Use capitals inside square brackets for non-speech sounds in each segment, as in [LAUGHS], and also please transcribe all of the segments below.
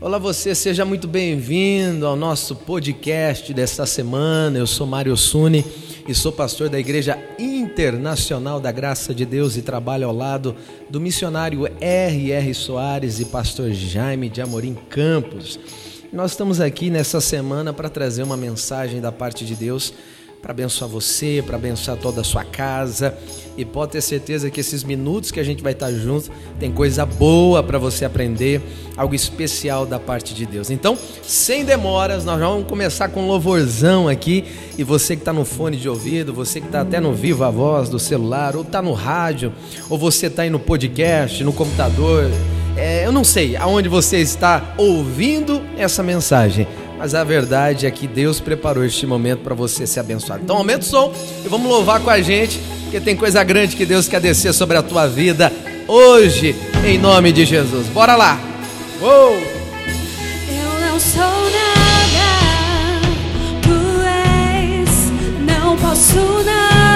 Olá você, seja muito bem-vindo ao nosso podcast desta semana. Eu sou Mário Suni e sou pastor da Igreja Internacional da Graça de Deus e trabalho ao lado do missionário R.R. Soares e pastor Jaime de Amorim Campos. Nós estamos aqui nessa semana para trazer uma mensagem da parte de Deus para abençoar você, para abençoar toda a sua casa. E pode ter certeza que esses minutos que a gente vai estar junto tem coisa boa para você aprender, algo especial da parte de Deus. Então, sem demoras, nós vamos começar com um louvorzão aqui. E você que está no fone de ouvido, você que está até no vivo a voz do celular, ou está no rádio, ou você está aí no podcast, no computador, é, eu não sei aonde você está ouvindo essa mensagem mas a verdade é que Deus preparou este momento para você ser abençoado. Então aumenta o som e vamos louvar com a gente, porque tem coisa grande que Deus quer descer sobre a tua vida hoje, em nome de Jesus. Bora lá! Uou! Eu não sou nada, tu és, não posso nada,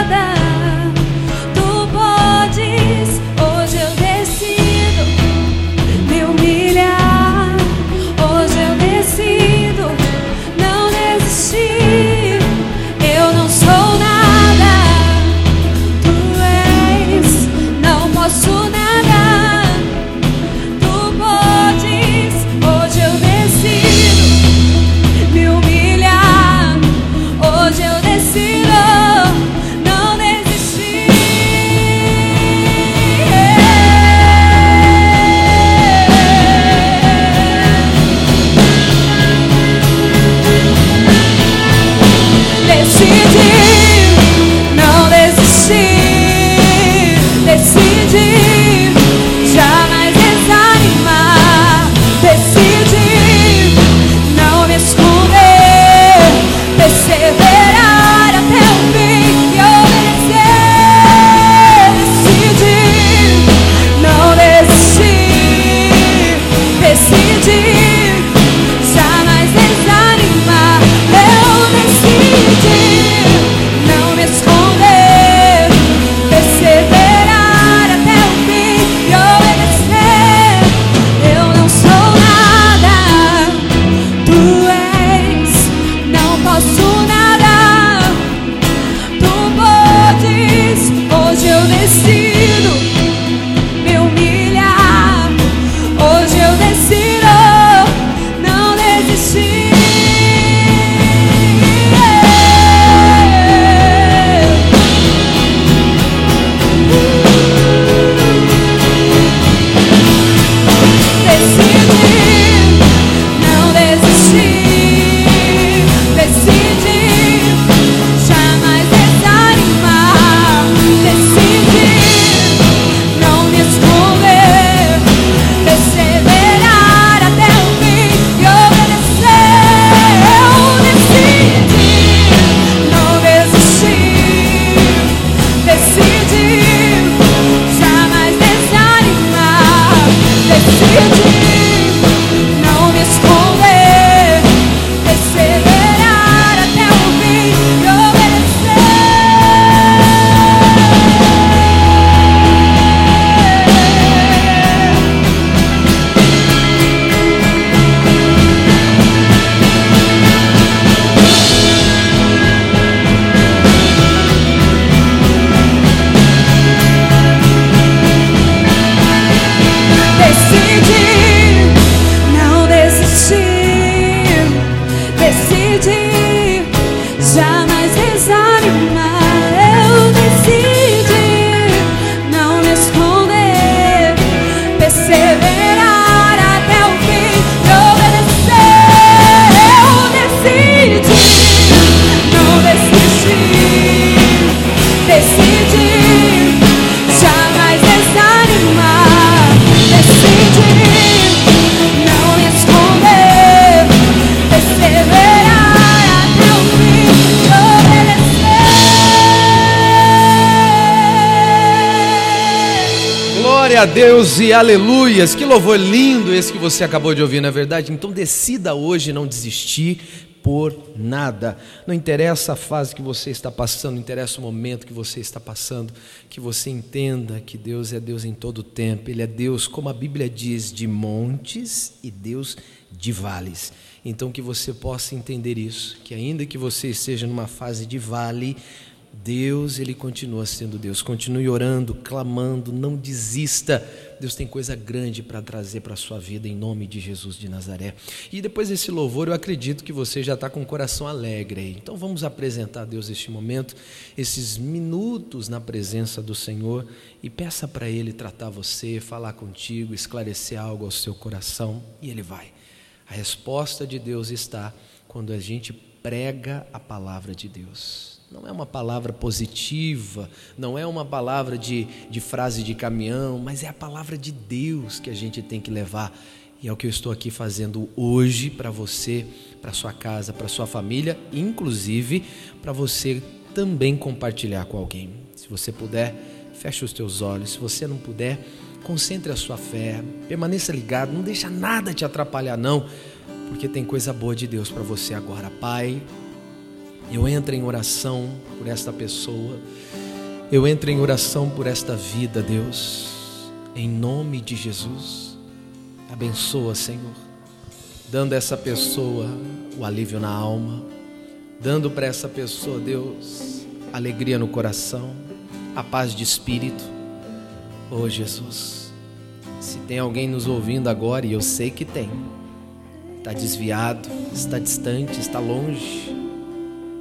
A Deus e aleluias. Que louvor lindo esse que você acabou de ouvir, não é verdade? Então decida hoje não desistir. por nada. Não interessa a fase que você está passando, não interessa o momento que você está passando, que você entenda que Deus é Deus em todo o tempo. Ele é Deus, como a Bíblia diz, de montes e Deus de vales. Então que você possa entender isso, que ainda que você esteja numa fase de vale, Deus, ele continua sendo Deus. Continue orando, clamando, não desista. Deus tem coisa grande para trazer para a sua vida em nome de Jesus de Nazaré. E depois desse louvor, eu acredito que você já está com o coração alegre aí. Então vamos apresentar a Deus este momento, esses minutos na presença do Senhor e peça para Ele tratar você, falar contigo, esclarecer algo ao seu coração e Ele vai. A resposta de Deus está quando a gente prega a palavra de Deus. Não é uma palavra positiva, não é uma palavra de, de frase de caminhão, mas é a palavra de Deus que a gente tem que levar. E é o que eu estou aqui fazendo hoje para você, para sua casa, para sua família, inclusive para você também compartilhar com alguém. Se você puder, feche os teus olhos. Se você não puder, concentre a sua fé, permaneça ligado, não deixa nada te atrapalhar não, porque tem coisa boa de Deus para você agora, Pai. Eu entro em oração por esta pessoa. Eu entro em oração por esta vida, Deus. Em nome de Jesus. Abençoa, Senhor. Dando a essa pessoa o alívio na alma. Dando para essa pessoa, Deus, alegria no coração, a paz de espírito. Oh, Jesus. Se tem alguém nos ouvindo agora, e eu sei que tem, está desviado, está distante, está longe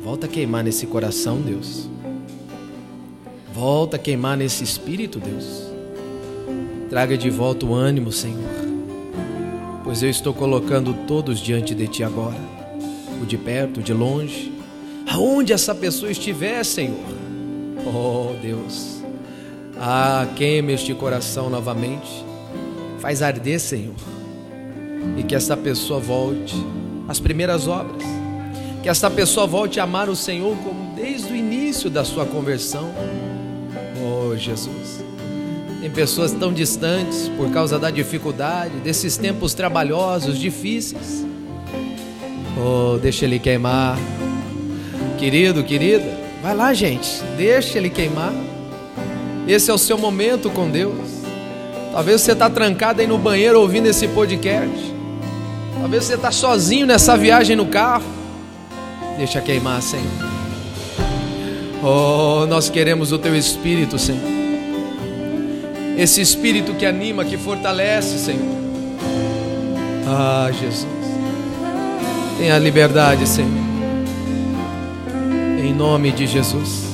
Volta a queimar nesse coração, Deus. Volta a queimar nesse espírito, Deus. Traga de volta o ânimo, Senhor. Pois eu estou colocando todos diante de Ti agora. O de perto, o de longe. Aonde essa pessoa estiver, Senhor. Oh, Deus. Ah, queime este coração novamente. Faz arder, Senhor. E que essa pessoa volte às primeiras obras que esta pessoa volte a amar o Senhor como desde o início da sua conversão. Oh, Jesus. Tem pessoas tão distantes por causa da dificuldade, desses tempos trabalhosos, difíceis. Oh, deixa ele queimar. Querido, querida, vai lá, gente, deixa ele queimar. Esse é o seu momento com Deus. Talvez você está trancado aí no banheiro ouvindo esse podcast. Talvez você está sozinho nessa viagem no carro. Deixa queimar, Senhor. Oh, nós queremos o teu espírito, Senhor. Esse espírito que anima, que fortalece, Senhor. Ah, Jesus. Tenha liberdade, Senhor. Em nome de Jesus.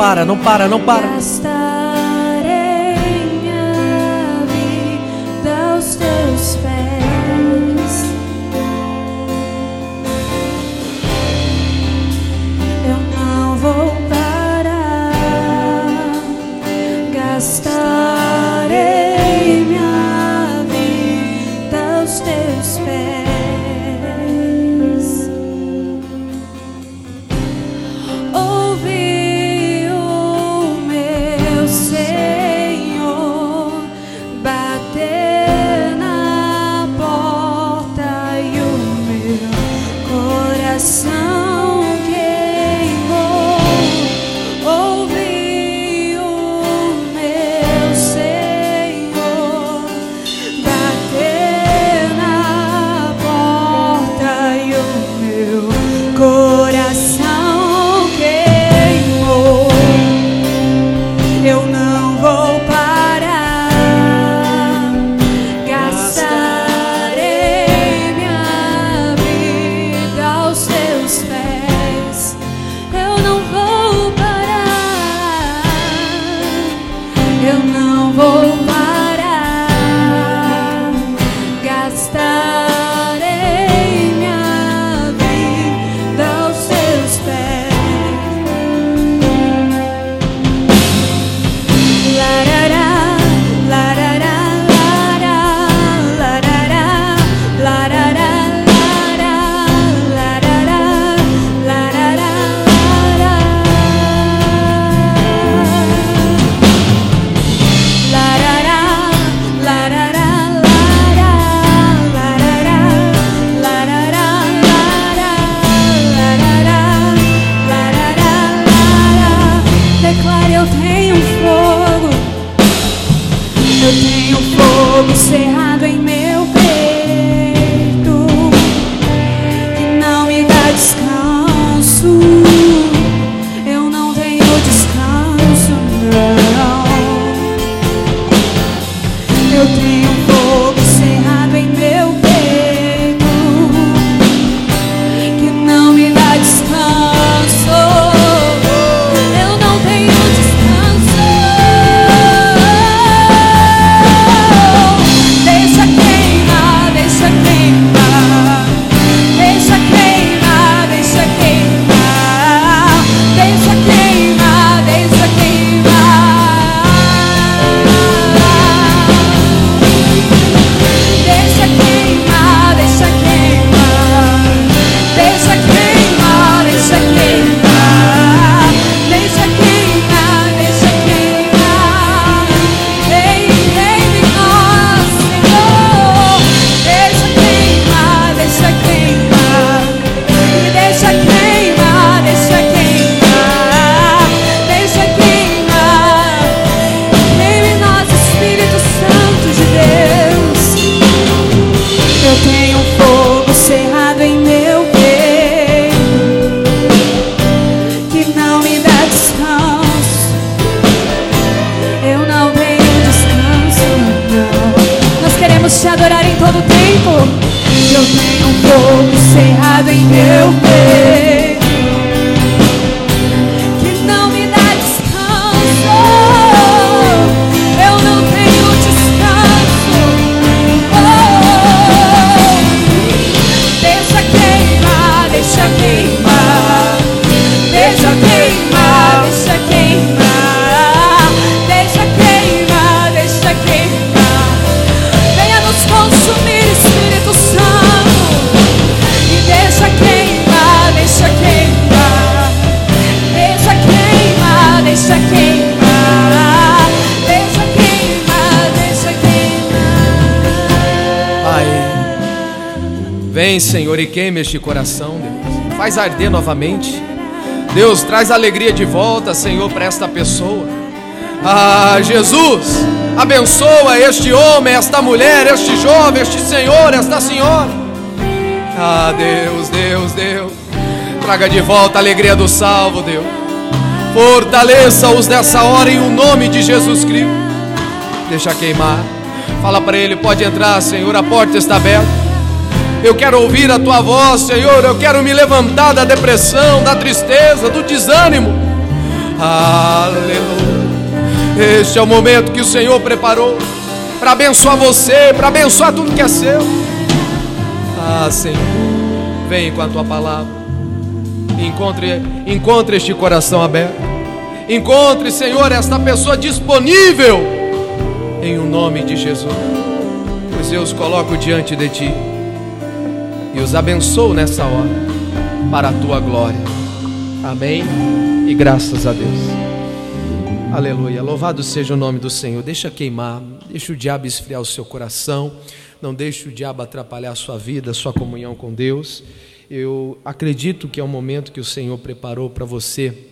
Para, não para, não para. Queime este coração, Deus. Faz arder novamente. Deus, traz alegria de volta, Senhor, para esta pessoa. Ah, Jesus, abençoa este homem, esta mulher, este jovem, este senhor, esta senhora. Ah, Deus, Deus, Deus. Traga de volta a alegria do salvo, Deus. Fortaleça-os nessa hora em o nome de Jesus Cristo. Deixa queimar. Fala para ele, pode entrar, Senhor, a porta está aberta. Eu quero ouvir a tua voz, Senhor. Eu quero me levantar da depressão, da tristeza, do desânimo. Aleluia. Este é o momento que o Senhor preparou para abençoar você, para abençoar tudo que é seu. Ah, Senhor, vem com a tua palavra. Encontre, encontre este coração aberto. Encontre, Senhor, esta pessoa disponível em o nome de Jesus. Pois eu os coloco diante de ti e os abençoo nessa hora para a tua glória. Amém. E graças a Deus. Aleluia. Louvado seja o nome do Senhor. Deixa queimar, deixa o diabo esfriar o seu coração. Não deixe o diabo atrapalhar a sua vida, a sua comunhão com Deus. Eu acredito que é um momento que o Senhor preparou para você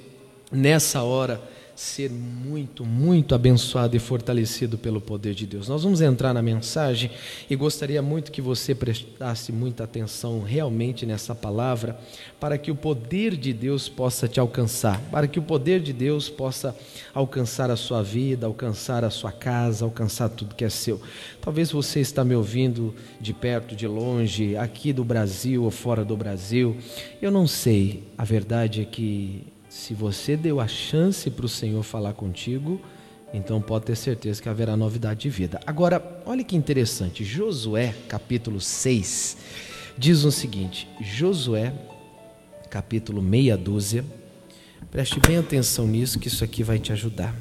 nessa hora ser muito, muito abençoado e fortalecido pelo poder de Deus. Nós vamos entrar na mensagem e gostaria muito que você prestasse muita atenção realmente nessa palavra, para que o poder de Deus possa te alcançar, para que o poder de Deus possa alcançar a sua vida, alcançar a sua casa, alcançar tudo que é seu. Talvez você está me ouvindo de perto, de longe, aqui do Brasil ou fora do Brasil. Eu não sei. A verdade é que se você deu a chance para o Senhor falar contigo, então pode ter certeza que haverá novidade de vida. Agora, olha que interessante, Josué, capítulo 6, diz o seguinte: Josué, capítulo meia dúzia, preste bem atenção nisso, que isso aqui vai te ajudar.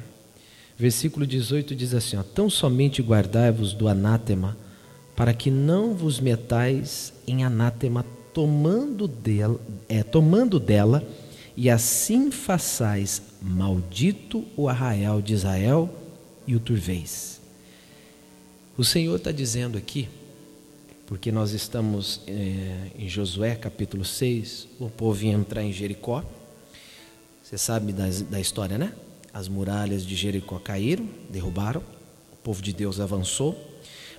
Versículo 18 diz assim: ó, Tão somente guardai-vos do anátema, para que não vos metais em anátema, tomando dela, é, tomando dela e assim façais maldito o arraial de Israel e o turveis. O Senhor está dizendo aqui, porque nós estamos é, em Josué capítulo 6, o povo ia entrar em Jericó. Você sabe da, da história, né? As muralhas de Jericó caíram, derrubaram, o povo de Deus avançou,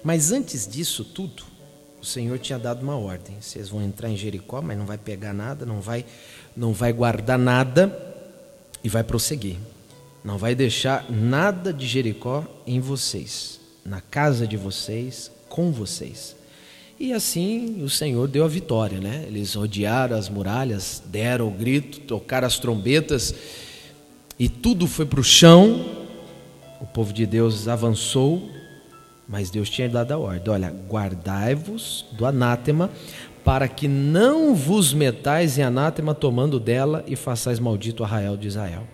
mas antes disso tudo, o Senhor tinha dado uma ordem: vocês vão entrar em Jericó, mas não vai pegar nada, não vai, não vai guardar nada e vai prosseguir. Não vai deixar nada de Jericó em vocês, na casa de vocês, com vocês. E assim o Senhor deu a vitória, né? Eles rodearam as muralhas, deram o grito, tocaram as trombetas e tudo foi para o chão. O povo de Deus avançou, mas Deus tinha dado a ordem: olha, guardai-vos do anátema, para que não vos metais em anátema tomando dela e façais maldito o arraial de Israel.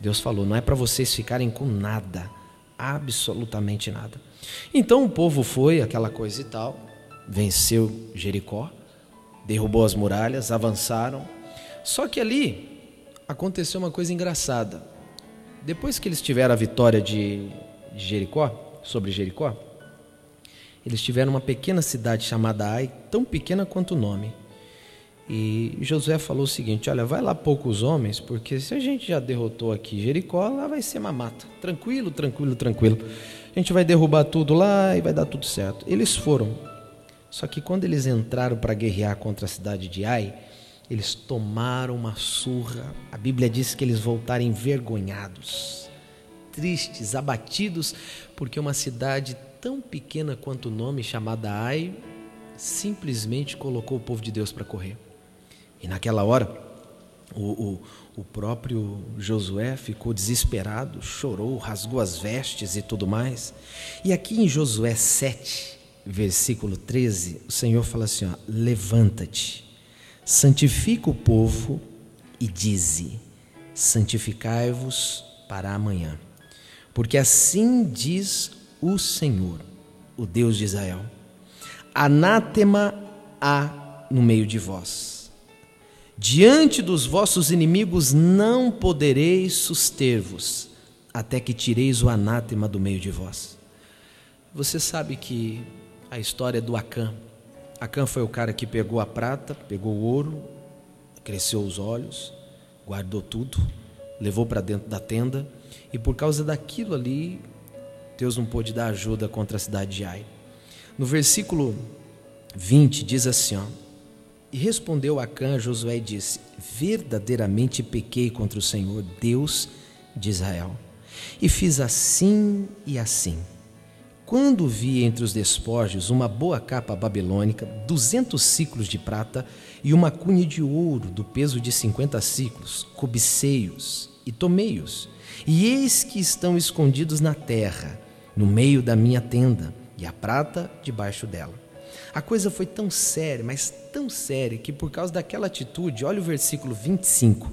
Deus falou: não é para vocês ficarem com nada, absolutamente nada. Então o povo foi, aquela coisa e tal venceu Jericó, derrubou as muralhas, avançaram. Só que ali aconteceu uma coisa engraçada. Depois que eles tiveram a vitória de Jericó, sobre Jericó, eles tiveram uma pequena cidade chamada Ai, tão pequena quanto o nome. E Josué falou o seguinte: Olha, vai lá poucos homens, porque se a gente já derrotou aqui Jericó, lá vai ser uma mata. Tranquilo, tranquilo, tranquilo. A gente vai derrubar tudo lá e vai dar tudo certo. Eles foram. Só que quando eles entraram para guerrear contra a cidade de Ai, eles tomaram uma surra. A Bíblia diz que eles voltaram envergonhados, tristes, abatidos, porque uma cidade tão pequena quanto o nome, chamada Ai, simplesmente colocou o povo de Deus para correr. E naquela hora, o, o, o próprio Josué ficou desesperado, chorou, rasgou as vestes e tudo mais. E aqui em Josué 7, versículo 13, o Senhor fala assim: levanta-te, santifica o povo e dize: santificai-vos para amanhã. Porque assim diz o Senhor, o Deus de Israel: anátema há no meio de vós. Diante dos vossos inimigos não podereis suster-vos, até que tireis o anátema do meio de vós. Você sabe que a história do Acã. Acã foi o cara que pegou a prata, pegou o ouro, cresceu os olhos, guardou tudo, levou para dentro da tenda e por causa daquilo ali, Deus não pôde dar ajuda contra a cidade de Ai. No versículo 20 diz assim: ó, E respondeu Acã a Josué e disse: Verdadeiramente pequei contra o Senhor, Deus de Israel, e fiz assim e assim. Quando vi entre os despojos uma boa capa babilônica, duzentos ciclos de prata e uma cunha de ouro do peso de cinquenta ciclos, cobicei-os e tomei-os. E eis que estão escondidos na terra, no meio da minha tenda, e a prata debaixo dela. A coisa foi tão séria, mas tão séria, que por causa daquela atitude, olha o versículo 25.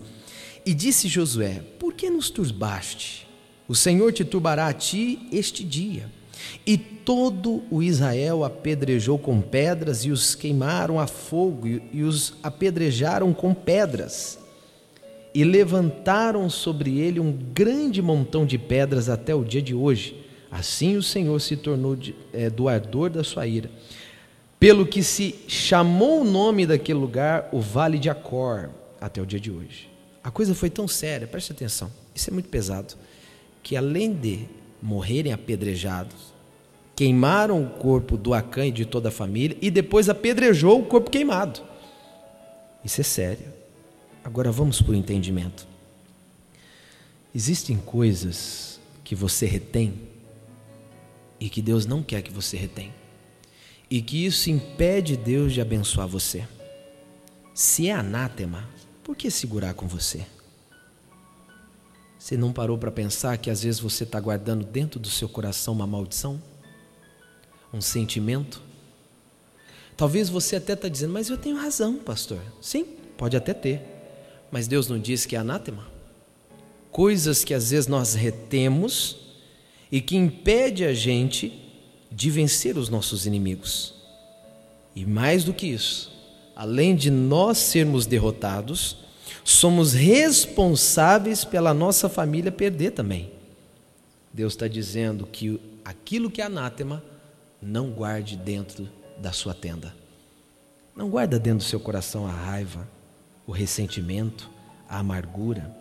E disse Josué: Por que nos turbaste? O Senhor te turbará a ti este dia. E todo o Israel apedrejou com pedras e os queimaram a fogo e os apedrejaram com pedras. E levantaram sobre ele um grande montão de pedras até o dia de hoje. Assim o Senhor se tornou de, é, do ardor da sua ira. Pelo que se chamou o nome daquele lugar o Vale de Acor até o dia de hoje. A coisa foi tão séria, preste atenção, isso é muito pesado, que além de morrerem apedrejados, queimaram o corpo do Acã e de toda a família e depois apedrejou o corpo queimado. Isso é sério. Agora vamos para o entendimento. Existem coisas que você retém e que Deus não quer que você retém. E que isso impede Deus de abençoar você. Se é anátema, por que segurar com você? Você não parou para pensar que às vezes você está guardando dentro do seu coração uma maldição? um sentimento. Talvez você até está dizendo, mas eu tenho razão, pastor. Sim, pode até ter. Mas Deus não disse que é anátema? Coisas que às vezes nós retemos e que impede a gente de vencer os nossos inimigos. E mais do que isso, além de nós sermos derrotados, somos responsáveis pela nossa família perder também. Deus está dizendo que aquilo que é anátema não guarde dentro da sua tenda. Não guarda dentro do seu coração a raiva, o ressentimento, a amargura,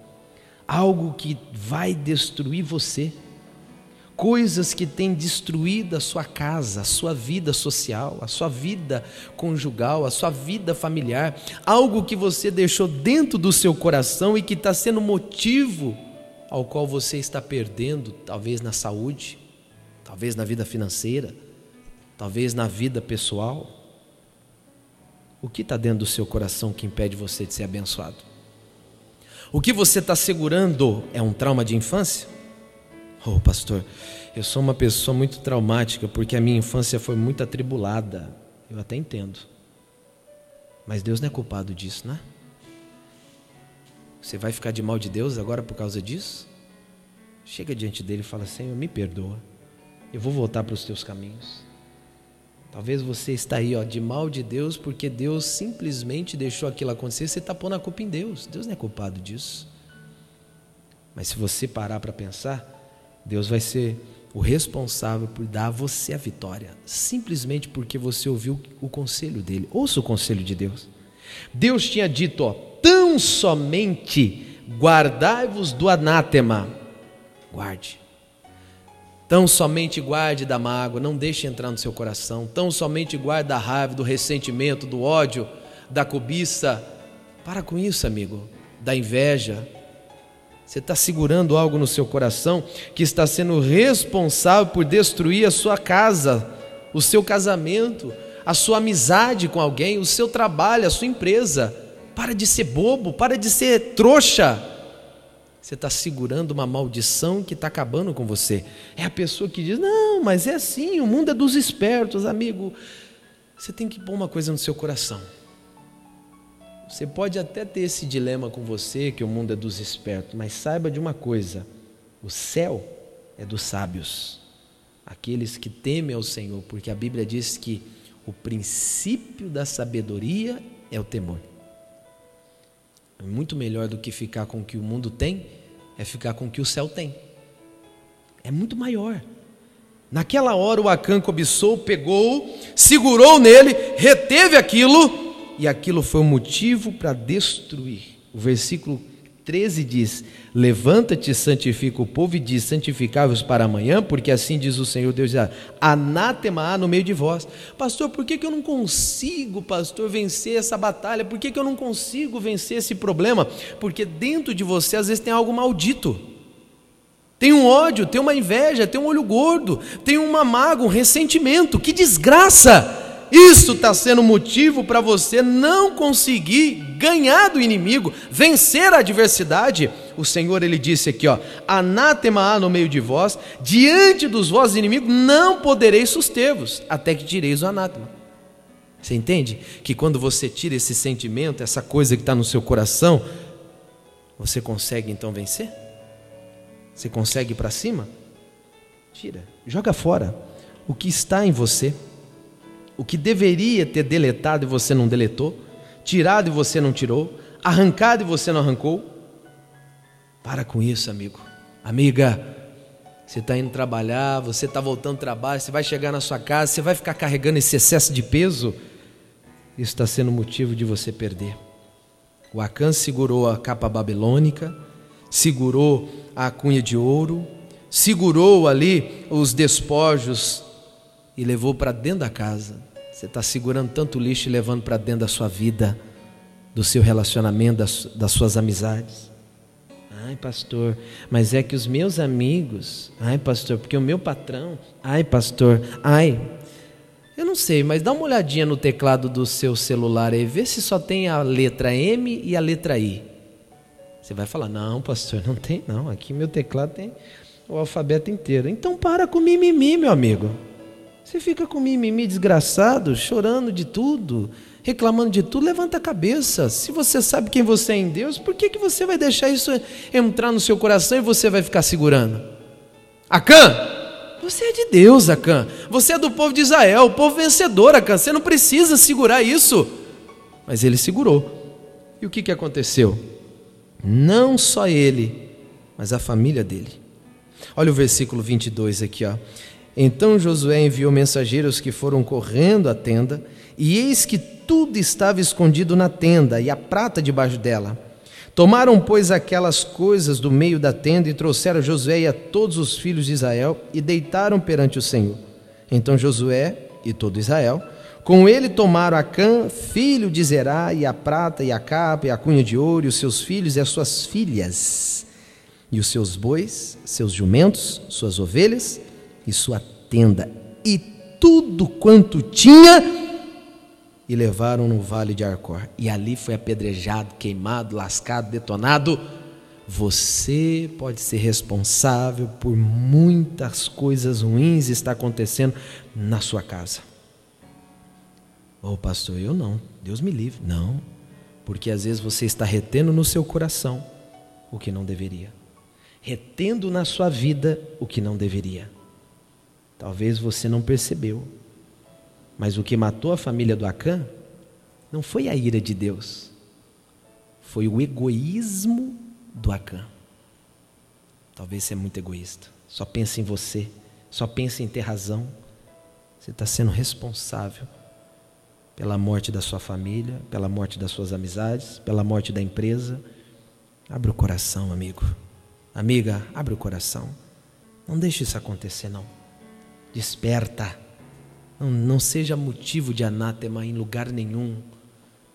algo que vai destruir você. Coisas que têm destruído a sua casa, a sua vida social, a sua vida conjugal, a sua vida familiar, algo que você deixou dentro do seu coração e que está sendo motivo ao qual você está perdendo, talvez na saúde, talvez na vida financeira, talvez na vida pessoal. O que está dentro do seu coração que impede você de ser abençoado? O que você está segurando é um trauma de infância? Oh, pastor, eu sou uma pessoa muito traumática porque a minha infância foi muito atribulada. Eu até entendo. Mas Deus não é culpado disso, né? Você vai ficar de mal de Deus agora por causa disso? Chega diante dele e fala: Senhor, me perdoa. Eu vou voltar para os teus caminhos. Talvez você está aí ó, de mal de Deus porque Deus simplesmente deixou aquilo acontecer. Você está pondo a culpa em Deus. Deus não é culpado disso. Mas se você parar para pensar, Deus vai ser o responsável por dar a você a vitória, simplesmente porque você ouviu o conselho dele. Ouça o conselho de Deus. Deus tinha dito, ó, tão somente guardai-vos do anátema. Guarde. Tão somente guarde da mágoa, não deixe entrar no seu coração. Tão somente guarde da raiva, do ressentimento, do ódio, da cobiça. Para com isso, amigo. Da inveja, você está segurando algo no seu coração que está sendo responsável por destruir a sua casa, o seu casamento, a sua amizade com alguém, o seu trabalho, a sua empresa. Para de ser bobo, para de ser trouxa. Você está segurando uma maldição que está acabando com você. É a pessoa que diz: Não, mas é assim, o mundo é dos espertos, amigo. Você tem que pôr uma coisa no seu coração. Você pode até ter esse dilema com você, que o mundo é dos espertos, mas saiba de uma coisa: o céu é dos sábios, aqueles que temem ao Senhor, porque a Bíblia diz que o princípio da sabedoria é o temor. É muito melhor do que ficar com o que o mundo tem, é ficar com o que o céu tem. É muito maior. Naquela hora o Acã cobiçou, pegou, segurou nele, reteve aquilo e aquilo foi um motivo para destruir. O versículo 13 diz: Levanta-te, santifica o povo e diz: Santificai-vos para amanhã, porque assim diz o Senhor Deus: Anátema há no meio de vós. Pastor, por que, que eu não consigo, pastor, vencer essa batalha? Por que, que eu não consigo vencer esse problema? Porque dentro de você às vezes tem algo maldito. Tem um ódio, tem uma inveja, tem um olho gordo, tem uma mágoa, um ressentimento. Que desgraça! Isso está sendo motivo para você não conseguir ganhar do inimigo, vencer a adversidade. O Senhor ele disse aqui, ó: Anátema há no meio de vós, diante dos vossos inimigos não podereis suster-vos, até que tireis o anátema. Você entende que quando você tira esse sentimento, essa coisa que está no seu coração, você consegue então vencer? Você consegue ir para cima? Tira, joga fora o que está em você o que deveria ter deletado e você não deletou, tirado e você não tirou, arrancado e você não arrancou. Para com isso, amigo. Amiga, você está indo trabalhar, você está voltando do trabalho, você vai chegar na sua casa, você vai ficar carregando esse excesso de peso. Isso está sendo motivo de você perder. O Acã segurou a capa babilônica, segurou a cunha de ouro, segurou ali os despojos e levou para dentro da casa. Você está segurando tanto lixo e levando para dentro da sua vida, do seu relacionamento, das, das suas amizades. Ai, pastor, mas é que os meus amigos, ai, pastor, porque o meu patrão, ai, pastor, ai. Eu não sei, mas dá uma olhadinha no teclado do seu celular aí, vê se só tem a letra M e a letra I. Você vai falar: "Não, pastor, não tem não. Aqui meu teclado tem o alfabeto inteiro". Então para com mimimi, meu amigo. Você fica com mimimi desgraçado, chorando de tudo, reclamando de tudo, levanta a cabeça. Se você sabe quem você é em Deus, por que, que você vai deixar isso entrar no seu coração e você vai ficar segurando? Acã, você é de Deus, Acã. Você é do povo de Israel, o povo vencedor, Acã. Você não precisa segurar isso. Mas ele segurou. E o que, que aconteceu? Não só ele, mas a família dele. Olha o versículo 22 aqui, ó. Então Josué enviou mensageiros que foram correndo à tenda, e eis que tudo estava escondido na tenda e a prata debaixo dela. Tomaram, pois, aquelas coisas do meio da tenda e trouxeram a Josué e a todos os filhos de Israel e deitaram perante o Senhor. Então Josué e todo Israel, com ele tomaram Acã, filho de Zerá, e a prata, e a capa, e a cunha de ouro, e os seus filhos e as suas filhas, e os seus bois, seus jumentos, suas ovelhas e sua tenda, e tudo quanto tinha e levaram no vale de Arcor. E ali foi apedrejado, queimado, lascado, detonado. Você pode ser responsável por muitas coisas ruins está acontecendo na sua casa. Ô oh, pastor, eu não. Deus me livre. Não. Porque às vezes você está retendo no seu coração o que não deveria. Retendo na sua vida o que não deveria. Talvez você não percebeu. Mas o que matou a família do Acã não foi a ira de Deus, foi o egoísmo do Acã. Talvez você é muito egoísta, só pensa em você, só pensa em ter razão. Você está sendo responsável pela morte da sua família, pela morte das suas amizades, pela morte da empresa. Abre o coração, amigo. Amiga, abre o coração. Não deixe isso acontecer, não. Desperta. Não, não seja motivo de anátema em lugar nenhum.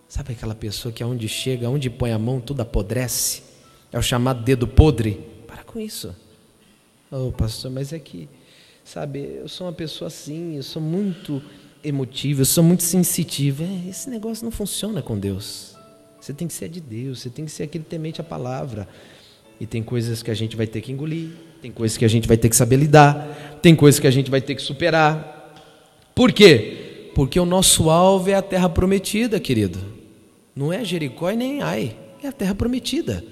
Sabe aquela pessoa que aonde chega, aonde põe a mão, tudo apodrece? É o chamado dedo podre. Para com isso. Oh, pastor, mas é que, sabe, eu sou uma pessoa assim, eu sou muito emotivo, eu sou muito sensitivo. É, esse negócio não funciona com Deus. Você tem que ser de Deus, você tem que ser aquele temente à palavra. E tem coisas que a gente vai ter que engolir, tem coisas que a gente vai ter que saber lidar, tem coisas que a gente vai ter que superar. Por quê? Porque o nosso alvo é a terra prometida, querido. Não é Jericó e nem Ai, é a terra prometida.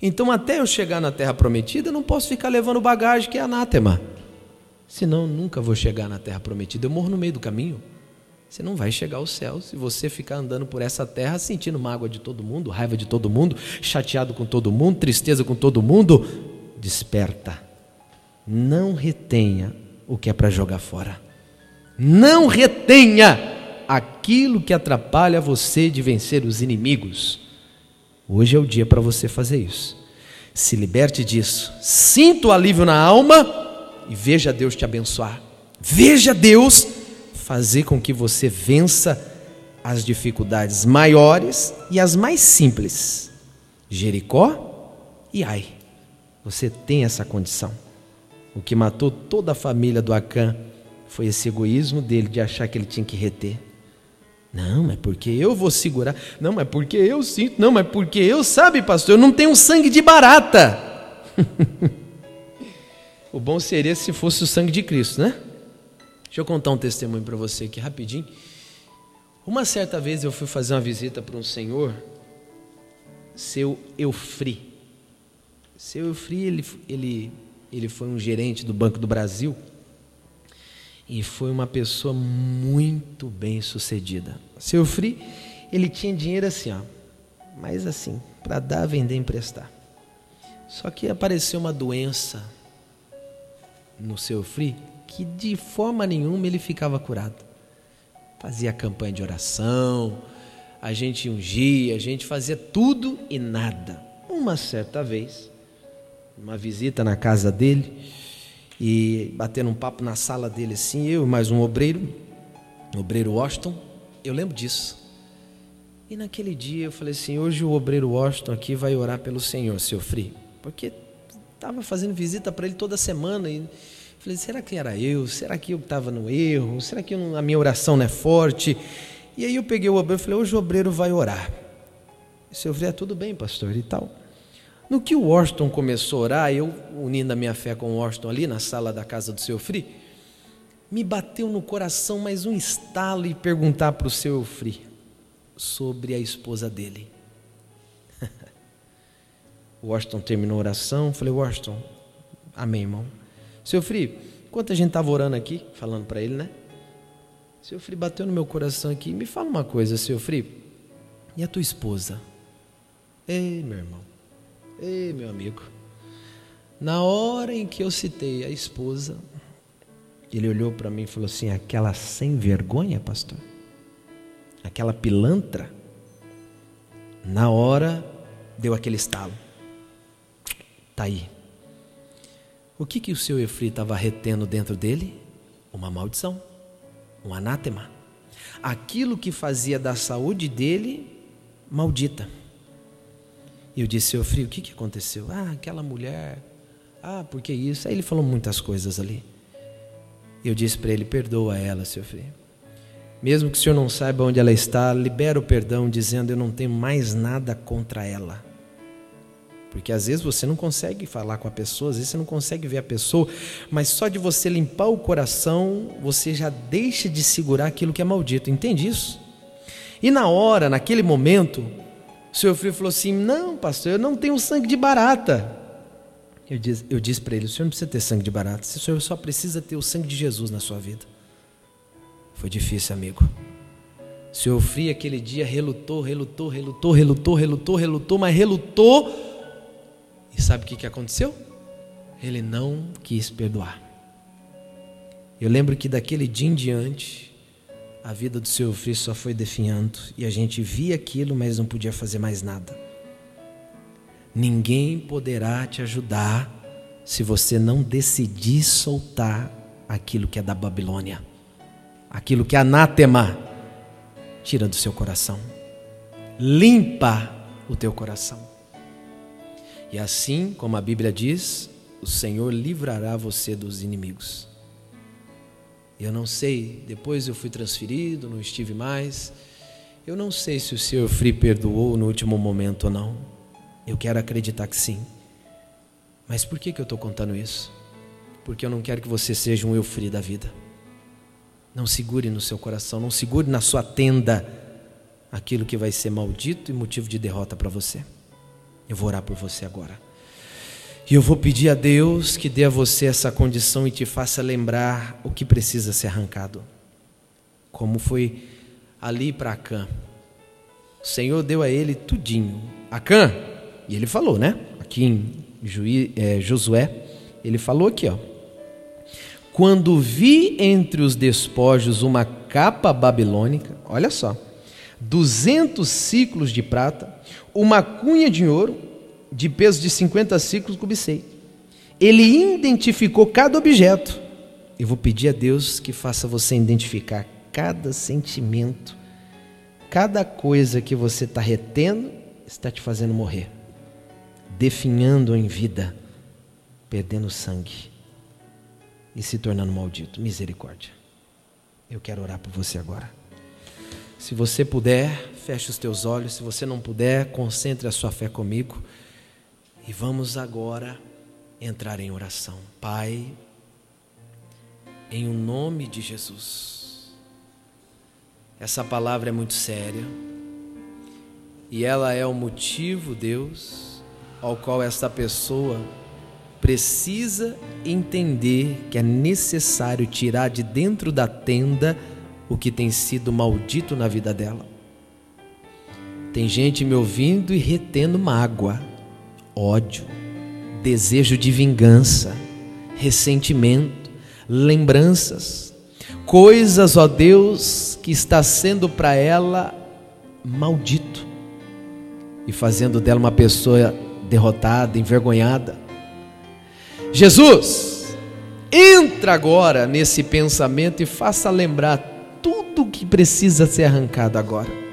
Então, até eu chegar na terra prometida, eu não posso ficar levando bagagem que é anátema. Senão, nunca vou chegar na terra prometida. Eu morro no meio do caminho. Você não vai chegar ao céu se você ficar andando por essa terra sentindo mágoa de todo mundo, raiva de todo mundo, chateado com todo mundo, tristeza com todo mundo. Desperta. Não retenha o que é para jogar fora. Não retenha aquilo que atrapalha você de vencer os inimigos. Hoje é o dia para você fazer isso. Se liberte disso. Sinta o alívio na alma e veja Deus te abençoar. Veja Deus fazer com que você vença as dificuldades maiores e as mais simples. Jericó e Ai. Você tem essa condição. O que matou toda a família do Acã foi esse egoísmo dele de achar que ele tinha que reter. Não, mas porque eu vou segurar. Não, mas porque eu sinto. Não, mas porque eu, sabe, pastor, eu não tenho sangue de barata. [LAUGHS] o bom seria se fosse o sangue de Cristo, né? Deixa eu contar um testemunho para você aqui rapidinho. Uma certa vez eu fui fazer uma visita para um senhor, seu Eufri. Seu Eufri, ele, ele, ele foi um gerente do Banco do Brasil e foi uma pessoa muito bem sucedida. Seu Free, ele tinha dinheiro assim, ó, mas assim, para dar, vender, emprestar. Só que apareceu uma doença no seu Free que de forma nenhuma ele ficava curado. Fazia campanha de oração, a gente ungia, a gente fazia tudo e nada. Uma certa vez, uma visita na casa dele, e batendo um papo na sala dele assim, eu e mais um obreiro, o obreiro Washington, eu lembro disso. E naquele dia eu falei assim, hoje o obreiro Washington aqui vai orar pelo Senhor, seu Free, porque estava fazendo visita para ele toda semana e falei, será que era eu? Será que eu estava no erro? Será que a minha oração não é forte? E aí eu peguei o obreiro e falei, hoje o obreiro vai orar. Seu Free, é tudo bem, pastor, e tal. No que o Washington começou a orar, eu unindo a minha fé com o Washington ali na sala da casa do seu Free, me bateu no coração mais um estalo e perguntar para o seu Free sobre a esposa dele. [LAUGHS] o Washington terminou a oração, falei, Washington, amém, irmão. Seu Free, enquanto a gente estava orando aqui, falando para ele, né? Seu Free bateu no meu coração aqui, me fala uma coisa, seu Free, e a tua esposa? Ei, meu irmão, Ei, meu amigo. Na hora em que eu citei a esposa, ele olhou para mim e falou assim: aquela sem vergonha, pastor? Aquela pilantra? Na hora deu aquele estalo. Tá aí. O que que o seu Efri estava retendo dentro dele? Uma maldição, um anátema. Aquilo que fazia da saúde dele maldita. E eu disse, seu Efri, o que que aconteceu? Ah, aquela mulher. Ah, por que isso? Aí ele falou muitas coisas ali. Eu disse para ele, perdoa ela, seu Efri. Mesmo que o senhor não saiba onde ela está, libera o perdão dizendo eu não tenho mais nada contra ela. Porque às vezes você não consegue falar com a pessoa, às vezes você não consegue ver a pessoa, mas só de você limpar o coração, você já deixa de segurar aquilo que é maldito. Entende isso? E na hora, naquele momento, o senhor Frio falou assim: Não, pastor, eu não tenho sangue de barata. Eu disse, eu disse para ele: O senhor não precisa ter sangue de barata, o senhor só precisa ter o sangue de Jesus na sua vida. Foi difícil, amigo. O senhor Frio aquele dia relutou, relutou, relutou, relutou, relutou, relutou, mas relutou e sabe o que, que aconteceu? Ele não quis perdoar. Eu lembro que daquele dia em diante, a vida do seu filho só foi definhando e a gente via aquilo, mas não podia fazer mais nada. Ninguém poderá te ajudar se você não decidir soltar aquilo que é da Babilônia, aquilo que é anátema. Tira do seu coração, limpa o teu coração. E assim, como a Bíblia diz, o Senhor livrará você dos inimigos. Eu não sei, depois eu fui transferido, não estive mais. Eu não sei se o Senhor Free perdoou no último momento ou não. Eu quero acreditar que sim. Mas por que, que eu estou contando isso? Porque eu não quero que você seja um eu free da vida. Não segure no seu coração, não segure na sua tenda aquilo que vai ser maldito e motivo de derrota para você. Eu vou orar por você agora. E eu vou pedir a Deus que dê a você essa condição e te faça lembrar o que precisa ser arrancado. Como foi ali para Acã. O Senhor deu a ele tudinho. Acã, e ele falou, né? Aqui em Juí, é, Josué, ele falou aqui, ó. Quando vi entre os despojos uma capa babilônica, olha só, duzentos ciclos de prata, uma cunha de ouro de peso de 50 ciclos cubicei. Ele identificou cada objeto. Eu vou pedir a Deus que faça você identificar cada sentimento, cada coisa que você está retendo, está te fazendo morrer, definhando em vida, perdendo sangue e se tornando maldito. Misericórdia. Eu quero orar por você agora. Se você puder, feche os teus olhos. Se você não puder, concentre a sua fé comigo. E vamos agora entrar em oração. Pai, em o nome de Jesus. Essa palavra é muito séria. E ela é o motivo, Deus, ao qual esta pessoa precisa entender que é necessário tirar de dentro da tenda o que tem sido maldito na vida dela. Tem gente me ouvindo e retendo mágoa, ódio, desejo de vingança, ressentimento, lembranças, coisas, ó Deus, que está sendo para ela maldito e fazendo dela uma pessoa derrotada, envergonhada. Jesus, entra agora nesse pensamento e faça lembrar tudo que precisa ser arrancado agora.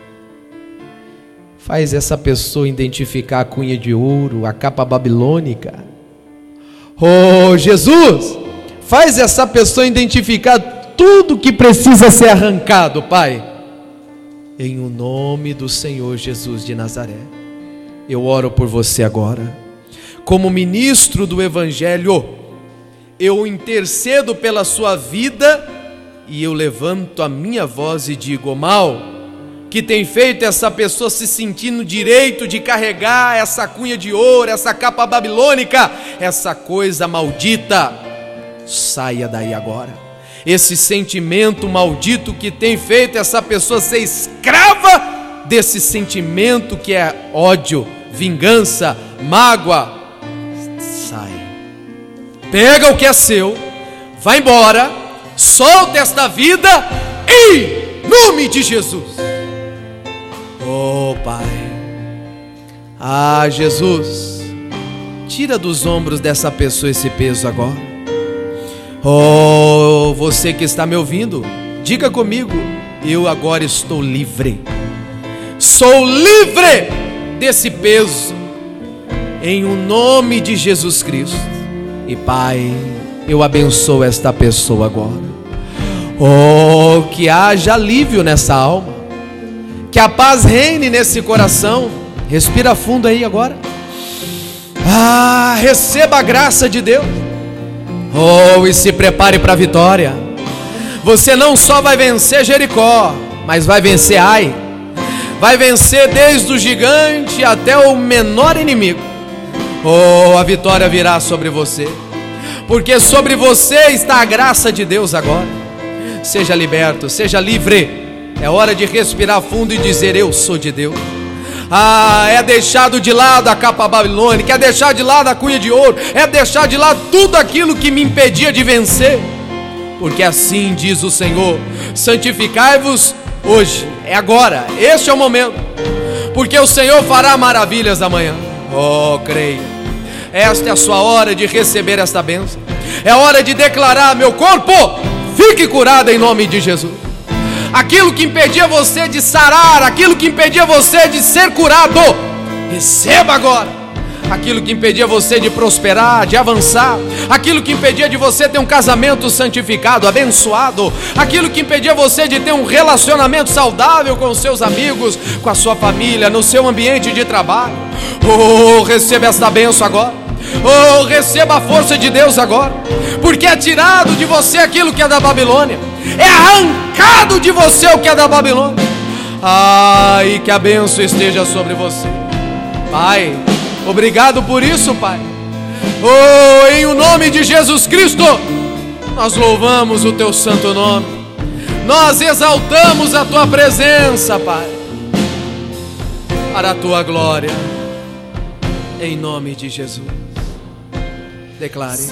Faz essa pessoa identificar a cunha de ouro, a capa babilônica. Oh, Jesus, faz essa pessoa identificar tudo que precisa ser arrancado, Pai. Em o nome do Senhor Jesus de Nazaré. Eu oro por você agora. Como ministro do evangelho, eu intercedo pela sua vida e eu levanto a minha voz e digo: mal, que tem feito essa pessoa se sentir no direito de carregar essa cunha de ouro, essa capa babilônica, essa coisa maldita, saia daí agora. Esse sentimento maldito que tem feito essa pessoa ser escrava desse sentimento que é ódio, vingança, mágoa, sai. Pega o que é seu, vai embora solta esta vida em nome de Jesus. Oh Pai, Ah, Jesus, tira dos ombros dessa pessoa esse peso agora. Oh, você que está me ouvindo, diga comigo: eu agora estou livre. Sou livre desse peso, em o um nome de Jesus Cristo. E Pai, eu abençoo esta pessoa agora. Oh, que haja alívio nessa alma, que a paz reine nesse coração Respira fundo aí agora. Ah, receba a graça de Deus. Oh, e se prepare para a vitória. Você não só vai vencer Jericó, mas vai vencer Ai. Vai vencer desde o gigante até o menor inimigo. Oh, a vitória virá sobre você. Porque sobre você está a graça de Deus agora. Seja liberto, seja livre. É hora de respirar fundo e dizer: Eu sou de Deus. Ah, é deixado de lado a capa babilônica, é deixar de lado a cunha de ouro, é deixar de lado tudo aquilo que me impedia de vencer. Porque assim diz o Senhor: santificai-vos hoje, é agora, este é o momento, porque o Senhor fará maravilhas amanhã. Oh, creio. Esta é a sua hora de receber esta bênção. É hora de declarar: meu corpo, fique curado em nome de Jesus aquilo que impedia você de sarar, aquilo que impedia você de ser curado, receba agora. Aquilo que impedia você de prosperar, de avançar, aquilo que impedia de você ter um casamento santificado, abençoado, aquilo que impedia você de ter um relacionamento saudável com os seus amigos, com a sua família, no seu ambiente de trabalho. Oh, receba esta benção agora. Oh, receba a força de Deus agora, porque é tirado de você aquilo que é da Babilônia é arrancado de você o que é da Babilônia. Ai, que a benção esteja sobre você, Pai. Obrigado por isso, Pai. Oh, em o nome de Jesus Cristo, nós louvamos o Teu santo nome, nós exaltamos a Tua presença, Pai, para a Tua glória, em nome de Jesus. Declare.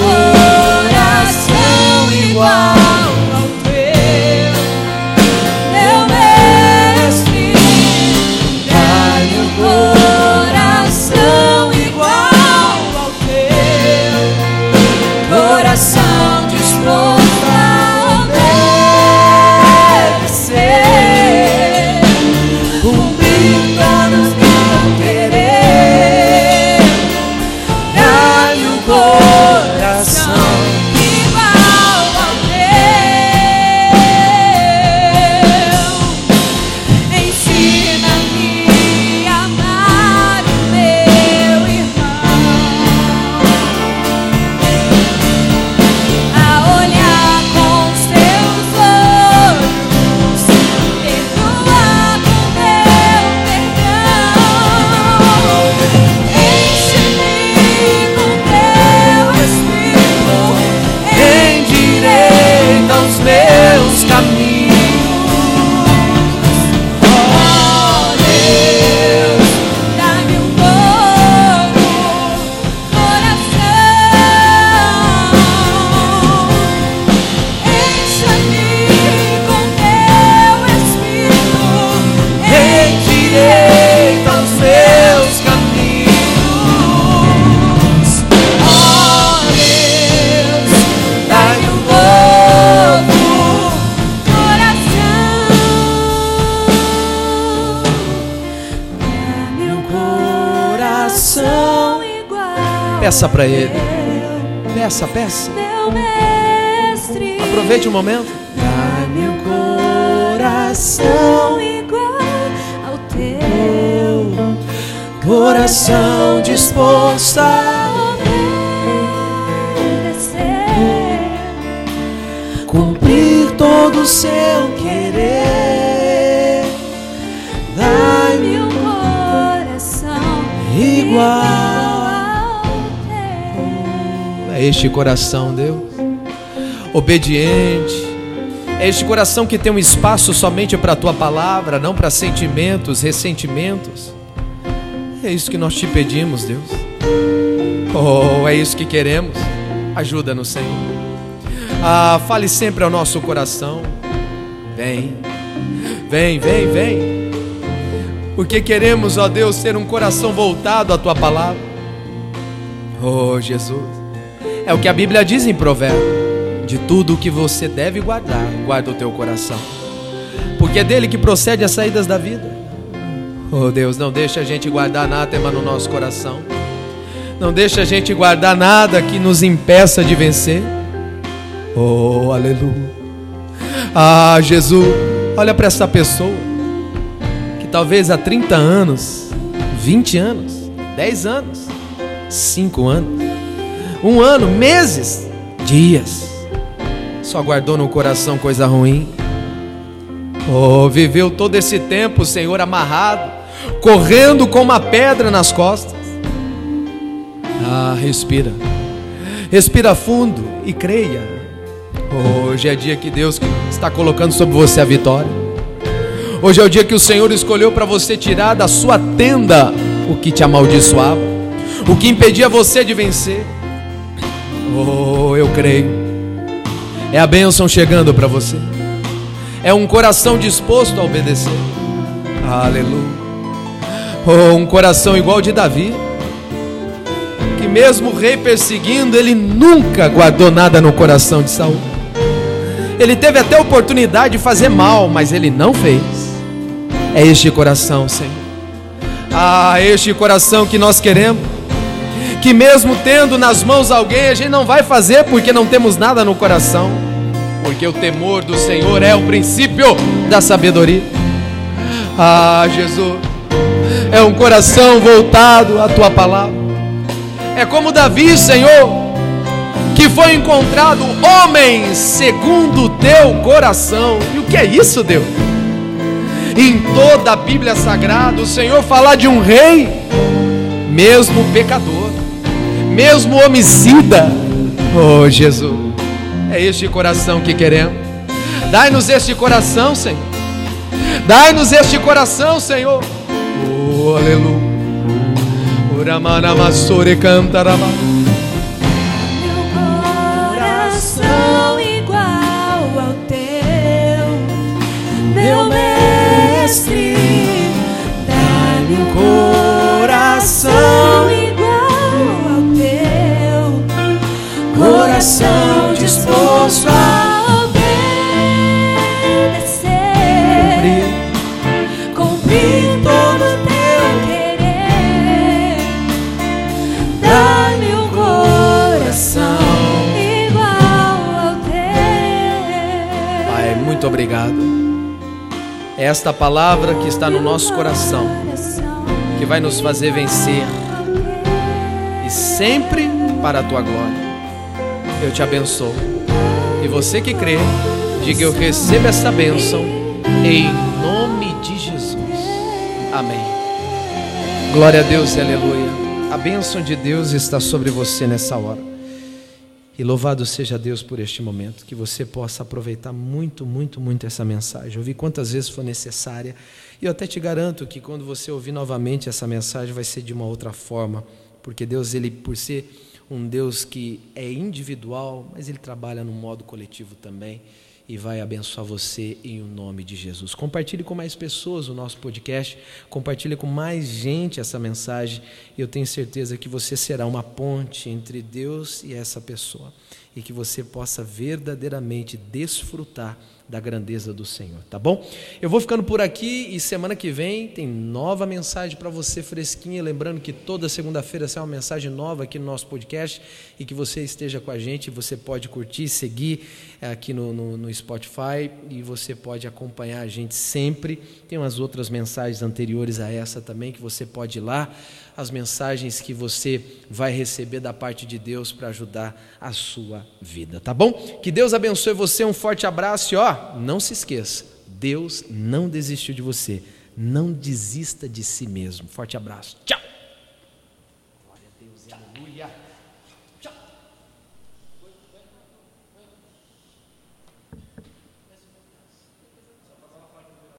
Sua Peça para Ele. Peça, peça. Meu mestre, Aproveite o momento. dá-me um coração igual ao teu. Coração disposto a obedecer. cumprir todo o seu este coração, Deus, obediente. É este coração que tem um espaço somente para a tua palavra, não para sentimentos, ressentimentos. É isso que nós te pedimos, Deus. Oh, é isso que queremos. Ajuda-nos, Senhor. Ah, fale sempre ao nosso coração. Vem, vem, vem, vem. Porque queremos, ó Deus, ter um coração voltado à tua palavra. Oh, Jesus. É o que a Bíblia diz em Provérbios. De tudo o que você deve guardar, guarda o teu coração. Porque é dele que procede as saídas da vida. Oh Deus, não deixa a gente guardar anátema no nosso coração. Não deixa a gente guardar nada que nos impeça de vencer. Oh, aleluia. Ah, Jesus, olha para essa pessoa que talvez há 30 anos, 20 anos, 10 anos, 5 anos, um ano, meses, dias, só guardou no coração coisa ruim. Oh, viveu todo esse tempo, Senhor, amarrado, correndo com uma pedra nas costas. Ah, respira, respira fundo e creia. Hoje é dia que Deus está colocando sobre você a vitória. Hoje é o dia que o Senhor escolheu para você tirar da sua tenda o que te amaldiçoava, o que impedia você de vencer. Oh, eu creio. É a bênção chegando para você. É um coração disposto a obedecer. Aleluia. Oh, um coração igual de Davi. Que mesmo o rei perseguindo, ele nunca guardou nada no coração de Saul. Ele teve até a oportunidade de fazer mal, mas ele não fez. É este coração, Senhor. Ah, este coração que nós queremos. Que mesmo tendo nas mãos alguém, a gente não vai fazer porque não temos nada no coração. Porque o temor do Senhor é o princípio da sabedoria. Ah, Jesus. É um coração voltado à tua palavra. É como Davi, Senhor, que foi encontrado homem segundo o teu coração. E o que é isso, Deus? Em toda a Bíblia Sagrada, o Senhor fala de um rei, mesmo pecador, mesmo homicida. Oh, Jesus, é este coração que queremos. Dai-nos este coração, Senhor. Dai-nos este coração, Senhor. Oh, aleluia. Uramana masore cantarama. Coração disposto a obedecer, cumprir todo o teu querer. Dá-me um coração igual ao teu. Pai, muito obrigado. É esta palavra que está no nosso coração que vai nos fazer vencer e sempre para a tua glória. Eu te abençoo. E você que crê, diga eu recebo essa bênção em nome de Jesus. Amém. Glória a Deus e aleluia. A bênção de Deus está sobre você nessa hora. E louvado seja Deus por este momento, que você possa aproveitar muito, muito, muito essa mensagem. Ouvir quantas vezes for necessária. E eu até te garanto que quando você ouvir novamente essa mensagem, vai ser de uma outra forma. Porque Deus, ele, por ser um Deus que é individual, mas ele trabalha no modo coletivo também e vai abençoar você em o nome de Jesus. Compartilhe com mais pessoas o nosso podcast, compartilhe com mais gente essa mensagem eu tenho certeza que você será uma ponte entre Deus e essa pessoa e que você possa verdadeiramente desfrutar da grandeza do Senhor, tá bom? Eu vou ficando por aqui e semana que vem tem nova mensagem para você fresquinha, lembrando que toda segunda-feira sai uma mensagem nova aqui no nosso podcast e que você esteja com a gente, você pode curtir, seguir eh, aqui no, no, no Spotify e você pode acompanhar a gente sempre. Tem umas outras mensagens anteriores a essa também que você pode ir lá, as mensagens que você vai receber da parte de Deus para ajudar a sua vida, tá bom? Que Deus abençoe você, um forte abraço e ó, não se esqueça, Deus não desistiu de você. Não desista de si mesmo. Forte abraço. Tchau.